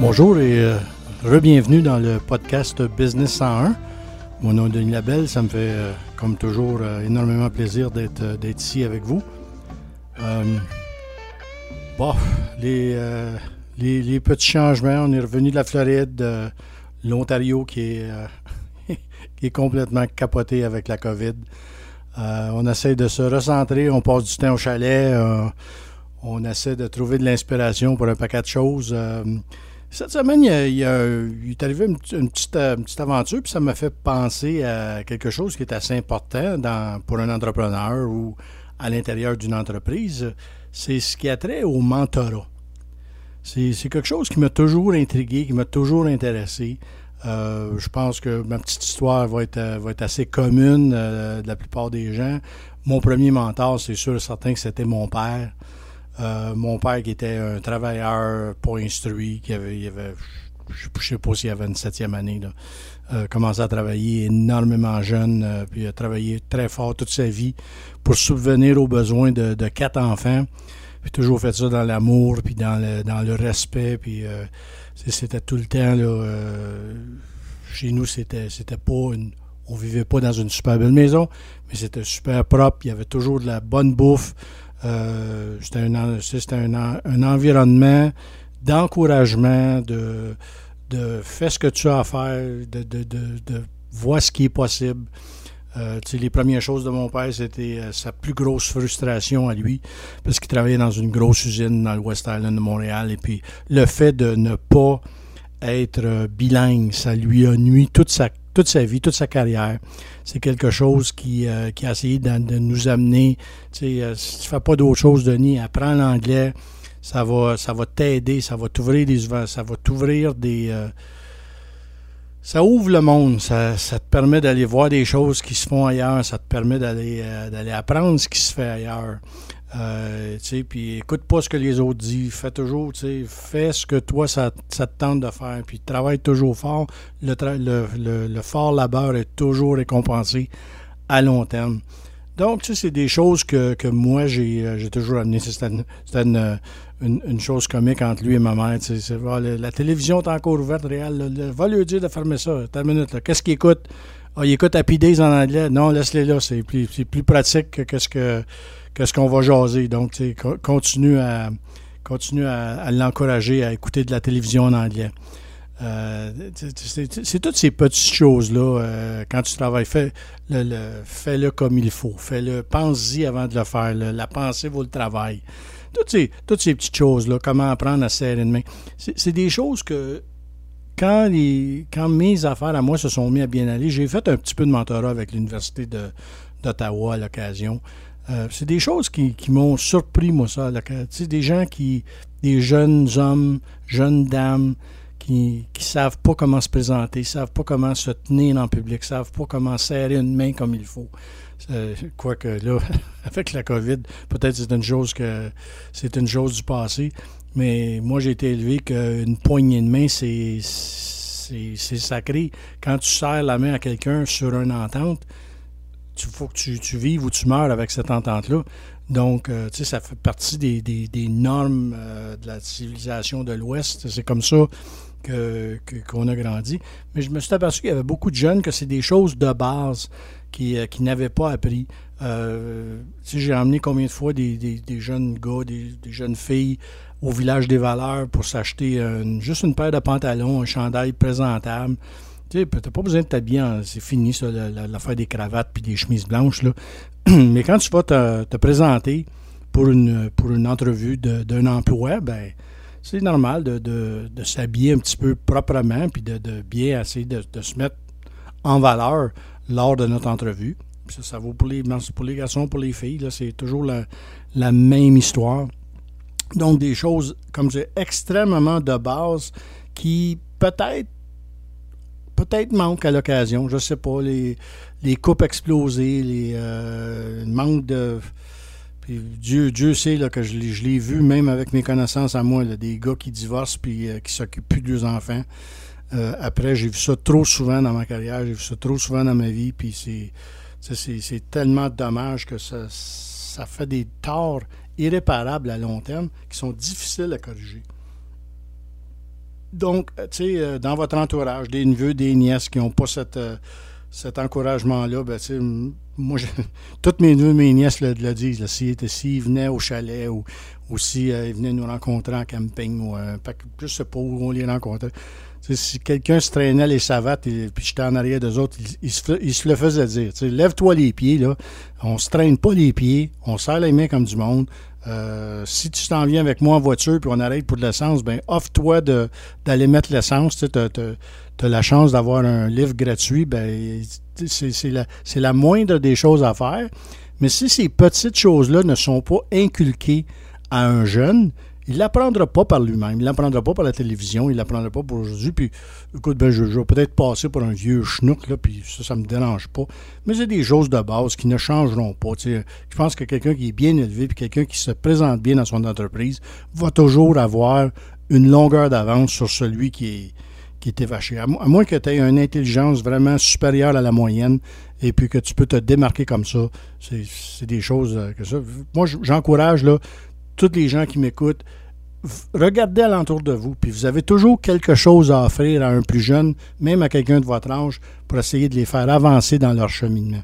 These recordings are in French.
Bonjour et euh, re-bienvenue dans le podcast Business 101. Mon nom est Denis Labelle, ça me fait euh, comme toujours euh, énormément plaisir d'être ici avec vous. Bon, les, petits changements, on est revenu de la Floride, de l'Ontario qui est, qui est complètement capoté avec la COVID. On essaie de se recentrer, on passe du temps au chalet, on essaie de trouver de l'inspiration pour un paquet de choses. Cette semaine, il, est arrivé une, une petite, euh, une petite aventure, puis ça m'a fait penser à quelque chose qui est assez important dans- pour un entrepreneur ou à l'intérieur d'une entreprise. C'est ce qui a trait au mentorat. C'est quelque chose qui m'a toujours intrigué, qui m'a toujours intéressé. Euh, je pense que ma petite histoire va être, euh, assez commune de la plupart des gens. Mon premier mentor, c'est sûr certain que c'était mon père. Euh, mon père qui était un travailleur pas instruit, qui avait, je ne sais pas s'il avait une septième année, là, euh, commencé à travailler énormément jeune, euh, puis a travaillé très fort toute sa vie pour subvenir aux besoins de, quatre enfants. Puis toujours fait ça dans l'amour, puis dans le, dans le respect, puis c'était tout le temps, là, chez nous, c'était c'était pas une... On vivait pas dans une super belle maison, mais c'était super propre, il y avait toujours de la bonne bouffe, euh, c'était un, c'était un, un environnement d'encouragement, de, de fais ce que tu as à faire, de, de, de, de vois ce qui est possible. Euh, les premières choses de mon père, c'était euh, sa plus grosse frustration à lui, parce qu'il travaillait dans une grosse usine dans le West Island de Montréal. Et puis, le fait de ne pas être euh, bilingue, ça lui a nuit toute sa, toute sa vie, toute sa carrière. C'est quelque chose qui, euh, qui a essayé de, nous amener. Tu sais, euh, si tu fais pas d'autre chose, Denis, apprends l'anglais. Ça va, ça va t'aider, ça va t'ouvrir des, ça va t'ouvrir des, euh, ça ouvre le monde, ça, ça te permet d'aller voir des choses qui se font ailleurs, ça te permet d'aller apprendre ce qui se fait ailleurs. Euh, puis écoute pas ce que les autres disent, fais toujours, fais ce que toi ça, ça te tente de faire, puis travaille toujours fort. Le, fort labeur est toujours récompensé à long terme. Donc, c'est des choses que, que moi, j'ai euh, toujours amené. C'était une, c'était une, une- chose comique entre lui et ma mère. ah, le- la télévision est encore ouverte, réelle. va lui dire de fermer ça. T'as minute. Qu'est-ce qu'il écoute? Ah, il écoute Happy Days en anglais. Non, laisse-les là. C'est plus, plus pratique que, ce que ce qu'on va jaser. Donc, continue à, continue à, l'encourager à écouter de la télévision en anglais. Euh, c'est- toutes ces petites choses-là. euh, quand tu travailles, fais, le, fais-le comme il faut. Fais-le, pense-y avant de le faire. La pensée vaut le travail. Toutes ces, toutes ces petites choses-là, comment apprendre à serrer une main. C'est des choses que, quand, les, quand mes affaires à moi se sont mis à bien aller, j'ai fait un petit peu de mentorat avec l'Université d'Ottawa à l'occasion. Euh, c'est des choses qui, m'ont surpris, moi, ça. à l'occasion. Tu sais, des gens qui, des jeunes hommes, jeunes dames, qui ne savent pas comment se présenter, savent pas comment se tenir en public, savent pas comment serrer une main comme il faut. Euh, Quoique là, avec la COVID, peut-être c'est une chose que c'est une chose du passé, mais moi j'ai été élevé qu'une poignée de main, c'est sacré. Quand tu serres la main à quelqu'un sur une entente, il faut que tu, tu vives ou tu meurs avec cette entente-là. Donc, euh, tu sais, ça fait partie des, des- des normes euh, de la civilisation de l'Ouest. C'est comme ça que- que- qu'on a grandi. Mais je me suis aperçu qu'il y avait beaucoup de jeunes que c'est des choses de base qui, euh, qui n'avaient pas appris. Euh, j'ai emmené combien de fois des, des- jeunes gars, des, des jeunes filles au village des valeurs pour s'acheter juste une paire de pantalons, un chandail présentable. Tu t'as pas besoin de t'habiller, c'est fini ça, la- la- l'affaire des cravates puis des chemises blanches. Là. Mais quand tu vas te, te présenter pour une, pour une entrevue d'un emploi, ben c'est normal de, de- de s'habiller un petit peu proprement puis de, de bien essayer de, se mettre en valeur lors de notre entrevue. Ça, ça vaut pour les, pour les garçons, pour les filles. C'est toujours la, la même histoire. Donc, des choses, comme je dis, extrêmement de base qui peut-être peut-être manquent à l'occasion. Je sais pas, les, les coupes explosées, les euh, manque de. Puis Dieu, sait là, que je l'ai, vu, même avec mes connaissances à moi, des gars qui divorcent puis euh, qui s'occupent plus de leurs enfants. Euh, après, j'ai vu ça trop souvent dans ma carrière, j'ai vu ça trop souvent dans ma vie, puis c'est, c'est, tellement dommage que ça, ça fait des torts irréparables à long terme qui sont difficiles à corriger. donc, tu sais, dans votre entourage, des neveux, des nièces qui n'ont pas cette, cet encouragement-là, ben, moi, toutes mes neveux, mes nièces le, le disent. S'ils si, venaient au chalet ou, s'ils venaient nous rencontrer en camping, ou, euh, je sais pas où on les rencontrait. si quelqu'un se traînait les savates et j'étais en arrière des autres, il, se, le faisait dire. Lève-toi les pieds, là. On se traîne pas les pieds, on serre les mains comme du monde. Euh, si tu t'en viens avec moi en voiture puis on arrête pour de l'essence, ben offre-toi d'aller mettre l'essence. Tu as, la chance d'avoir un livre gratuit, ben c'est la, la moindre des choses à faire. Mais si ces petites choses-là ne sont pas inculquées à un jeune, il l'apprendra pas par lui-même, il l'apprendra pas par la télévision, il l'apprendra pas pour aujourd'hui. Puis, écoute, ben, je, vais peut-être passer pour un vieux schnook, là, puis ça, ça me dérange pas. Mais c'est des choses de base qui ne changeront pas. je pense que quelqu'un qui est bien élevé, puis quelqu'un qui se présente bien dans son entreprise, va toujours avoir une longueur d'avance sur celui qui est, qui est évaché. À, moins que tu aies une intelligence vraiment supérieure à la moyenne et puis que tu peux te démarquer comme ça. C'est des choses euh, que ça. Moi, j'encourage là tous les gens qui m'écoutent, regardez alentour de vous, puis vous avez toujours quelque chose à offrir à un plus jeune, même à quelqu'un de votre âge, pour essayer de les faire avancer dans leur cheminement.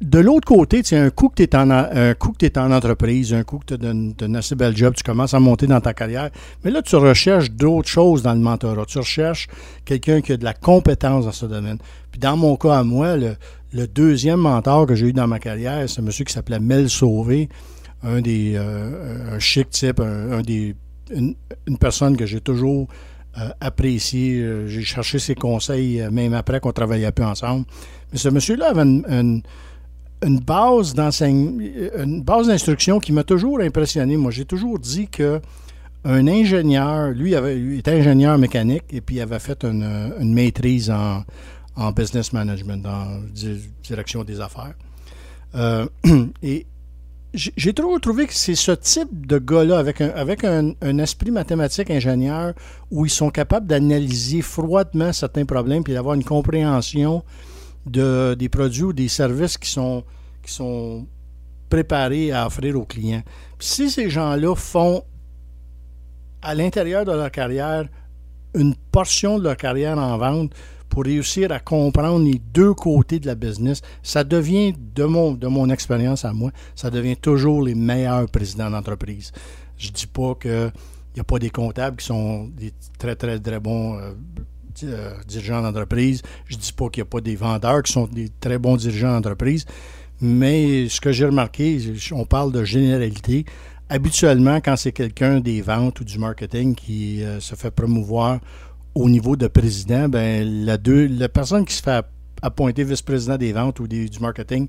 De l'autre côté, tu un coup que tu es en entreprise, un coup que tu as un assez bel job, tu commences à monter dans ta carrière, mais là, tu recherches d'autres choses dans le mentorat. Tu recherches quelqu'un qui a de la compétence dans ce domaine. Puis dans mon cas à moi, le, le deuxième mentor que j'ai eu dans ma carrière, c'est un monsieur qui s'appelait Mel Sauvé un des euh, un chic type, un, des une, personne que j'ai toujours euh, apprécié. Euh, j'ai cherché ses conseils même après qu'on travaillait peu ensemble. Mais ce monsieur-là avait une, une, base une base d'instruction qui m'a toujours impressionné. Moi, j'ai toujours dit que un ingénieur, lui, avait, il était ingénieur mécanique et puis il avait fait une, une maîtrise en, en, business management, en direction des affaires. et j'ai toujours trouvé que c'est ce type de gars-là, avec, un, avec un, esprit mathématique ingénieur, où ils sont capables d'analyser froidement certains problèmes, puis d'avoir une compréhension de, des produits ou des services qui sont, qui sont préparés à offrir aux clients. si ces gens-là font, à l'intérieur de leur carrière, une portion de leur carrière en vente pour réussir à comprendre les deux côtés de la business, ça devient, de mon, expérience à moi, ça devient toujours les meilleurs présidents d'entreprise. Je ne dis pas qu'il n'y a pas des comptables qui sont des très, très, très bons euh, euh, dirigeants d'entreprise. Je ne dis pas qu'il n'y a pas des vendeurs qui sont des très bons dirigeants d'entreprise. Mais ce que j'ai remarqué, on parle de généralité. Habituellement, quand c'est quelqu'un des ventes ou du marketing qui euh, se fait promouvoir au niveau de président, ben, la, deux, la personne qui se fait appointer vice-président des ventes ou du marketing,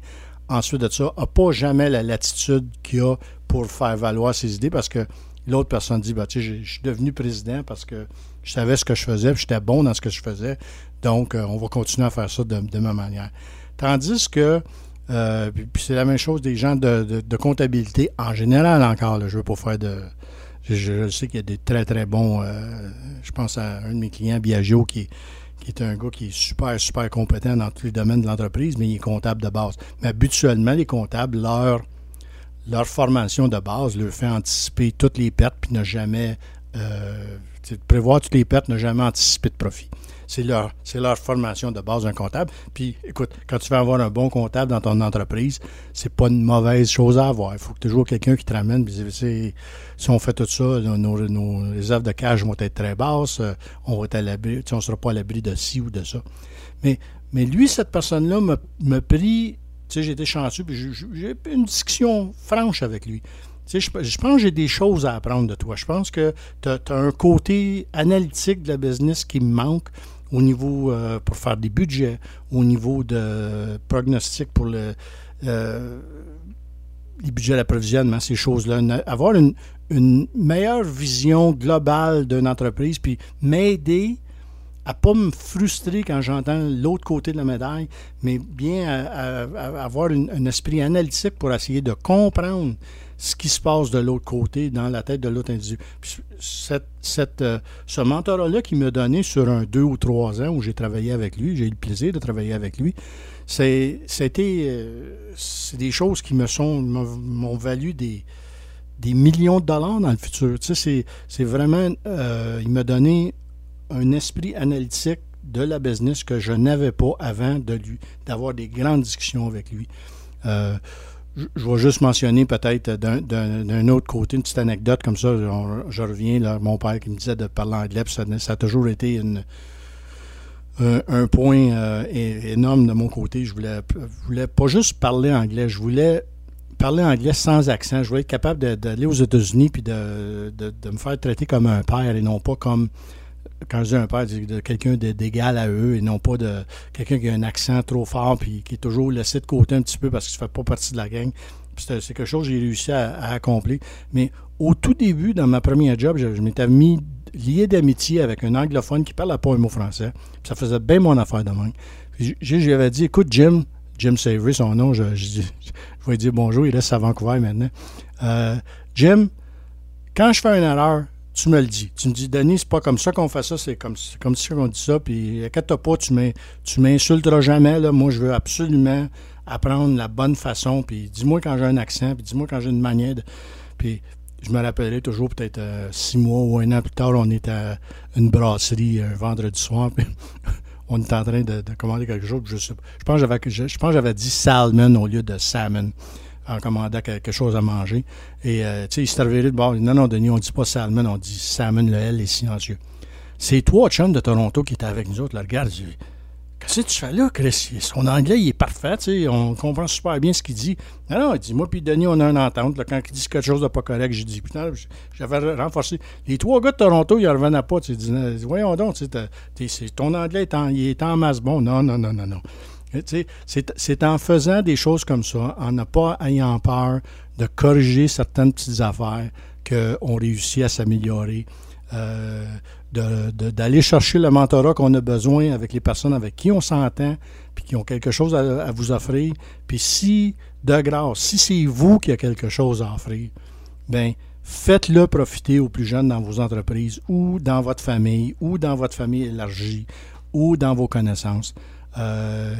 ensuite de ça, n'a pas jamais la latitude qu'il a pour faire valoir ses idées parce que l'autre personne dit ben, tu sais, je suis devenu président parce que je savais ce que je faisais, j'étais bon dans ce que je faisais, donc euh, on va continuer à faire ça de, ma manière. Tandis que, euh, puis c'est la même chose des gens de, comptabilité en général encore, je ne veux pas faire de, je, sais qu'il y a des très, très bons. Euh, je pense à un de mes clients, Biagio, qui, est un gars qui est super, super compétent dans tous les domaines de l'entreprise, mais il est comptable de base. Mais habituellement, les comptables, leur, leur formation de base leur fait anticiper toutes les pertes puis ne jamais. Euh, prévoir toutes les pertes, ne jamais anticiper de profit. C'est leur, formation de base d'un comptable. Puis, écoute, quand tu veux avoir un bon comptable dans ton entreprise, c'est pas une mauvaise chose à avoir. Il faut toujours quelqu'un qui te ramène. si on fait tout ça, nos, réserves de cash vont être très basses. Euh, on va être l'abri, on sera pas à l'abri de ci ou de ça. Mais, lui, cette personne-là m'a pris. Tu sais, j'étais chanceux, puis j'ai eu une discussion franche avec lui. Tu sais, je, je, pense que j'ai des choses à apprendre de toi. Je pense que tu as, un côté analytique de la business qui me manque au niveau euh, pour faire des budgets, au niveau de prognostic pour le, euh, les budgets d'approvisionnement, ces choses-là. Avoir une, meilleure vision globale d'une entreprise, puis m'aider à ne pas me frustrer quand j'entends l'autre côté de la médaille, mais bien à, avoir un esprit analytique pour essayer de comprendre ce qui se passe de l'autre côté, dans la tête de l'autre individu. cette, euh, ce mentorat-là qu'il m'a donné sur un deux ou trois ans où j'ai travaillé avec lui, j'ai eu le plaisir de travailler avec lui, c'est, c'était, euh, des choses qui me sont, m'ont valu des, des millions de dollars dans le futur. Tu c'est vraiment, il m'a donné un esprit analytique de la business que je n'avais pas avant de lui, d'avoir des grandes discussions avec lui. Euh, je vais juste mentionner peut-être d'un autre côté une petite anecdote comme ça. Je, reviens, là, mon père qui me disait de parler anglais, ça, a toujours été une, un, point euh, énorme de mon côté. Je voulais, voulais pas juste parler anglais, je voulais parler anglais sans accent. Je voulais être capable d'aller aux États-Unis puis de, me faire traiter comme un père et non pas comme quand je dis un père, de quelqu'un d'égal à eux et non pas de quelqu'un qui a un accent trop fort puis qui est toujours laissé de côté un petit peu parce qu'il ne fait pas partie de la gang. C'est quelque chose que j'ai réussi à, accomplir. Mais au tout début, dans ma première job, je, m'étais mis lié d'amitié avec un anglophone qui parle pas un mot français. ça faisait bien mon affaire de même. Puis avais dit, écoute, Jim, Jim Savory, son nom, je, je, vais lui dire bonjour, il reste à Vancouver maintenant. Euh, Jim, quand je fais une erreur, tu me le dis. Tu me dis, Denis, c'est pas comme ça qu'on fait ça, c'est comme, comme si on dit ça, puis inquiète pas, tu m'insulteras jamais, là. Moi, je veux absolument apprendre la bonne façon, puis dis-moi quand j'ai un accent, puis dis-moi quand j'ai une manière de... Puis je me rappellerai toujours, peut-être euh, six mois ou un an plus tard, on était à une brasserie un vendredi soir, puis on était en train de, commander quelque chose, je Je pense que j'avais dit salmon au lieu de salmon en commandant quelque chose à manger. Et, euh, tu sais, il s'est arrivé de bord. Non, non, Denis, on dit pas salmon, on dit salmon, le L est silencieux. C'est toi, chum de Toronto qui étaient avec nous autres. Là, regarde, Qu'est-ce que tu fais là, Chris? Son anglais, il est parfait, tu sais, on comprend super bien ce qu'il dit. Non, non, il dit, moi puis Denis, on a une entente. Quand il dit quelque chose de pas correct, j'ai dit, putain, j'avais renforcé. Les trois gars de Toronto, ils ne revenaient pas. Tu sais, voyons donc, tu sais, ton anglais il est en masse bon. Non, non, non, non, non. C'est en faisant des choses comme ça, en ne pas ayant peur de corriger certaines petites affaires qu'on réussit à s'améliorer, euh, d'aller chercher le mentorat qu'on a besoin avec les personnes avec qui on s'entend, puis qui ont quelque chose à, vous offrir. Puis si, de grâce, si c'est vous qui avez quelque chose à offrir, bien, faites-le profiter aux plus jeunes dans vos entreprises ou dans votre famille ou dans votre famille élargie ou dans vos connaissances. Euh,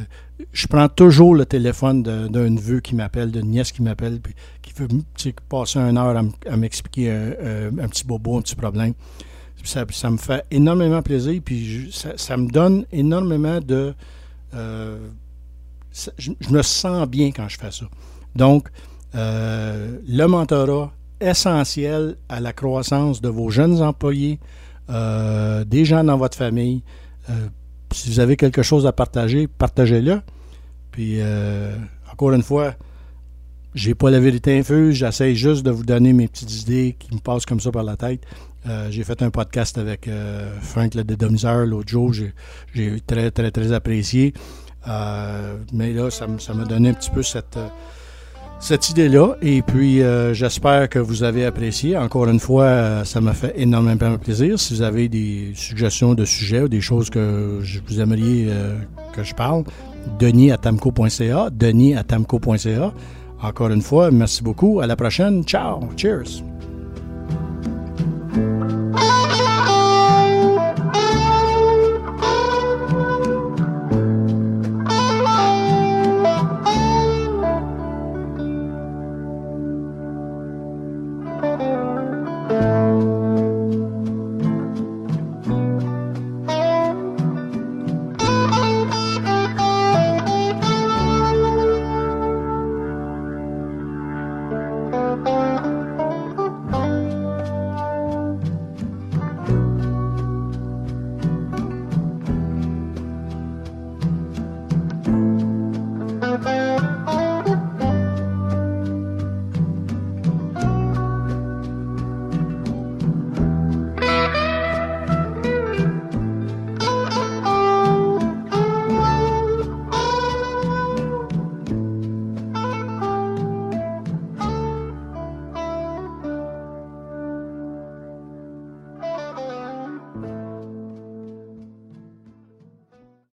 je prends toujours le téléphone d'un neveu qui m'appelle, d'une nièce qui m'appelle, qui veut passer une heure à m'expliquer un, petit bobo, un petit problème. Ça, me fait énormément plaisir, puis ça, me donne énormément de... Euh, je, me sens bien quand je fais ça. Donc, euh, le mentorat essentiel à la croissance de vos jeunes employés, des gens dans votre famille, si vous avez quelque chose à partager, partagez-le. Puis, euh, encore une fois, j'ai pas la vérité infuse, j'essaie juste de vous donner mes petites idées qui me passent comme ça par la tête. Euh, j'ai fait un podcast avec euh, Frank le dédomiseur l'autre jour, j'ai très, très, très apprécié. mais là, ça m'a donné un petit peu cette cette idée-là. Et puis, euh, j'espère que vous avez apprécié. Encore une fois, euh, ça m'a fait énormément plaisir. Si vous avez des suggestions de sujets ou des choses que vous aimeriez euh, que je parle, denis à tamco.ca, denis tamco.ca. Encore une fois, merci beaucoup. À la prochaine. Ciao. Cheers.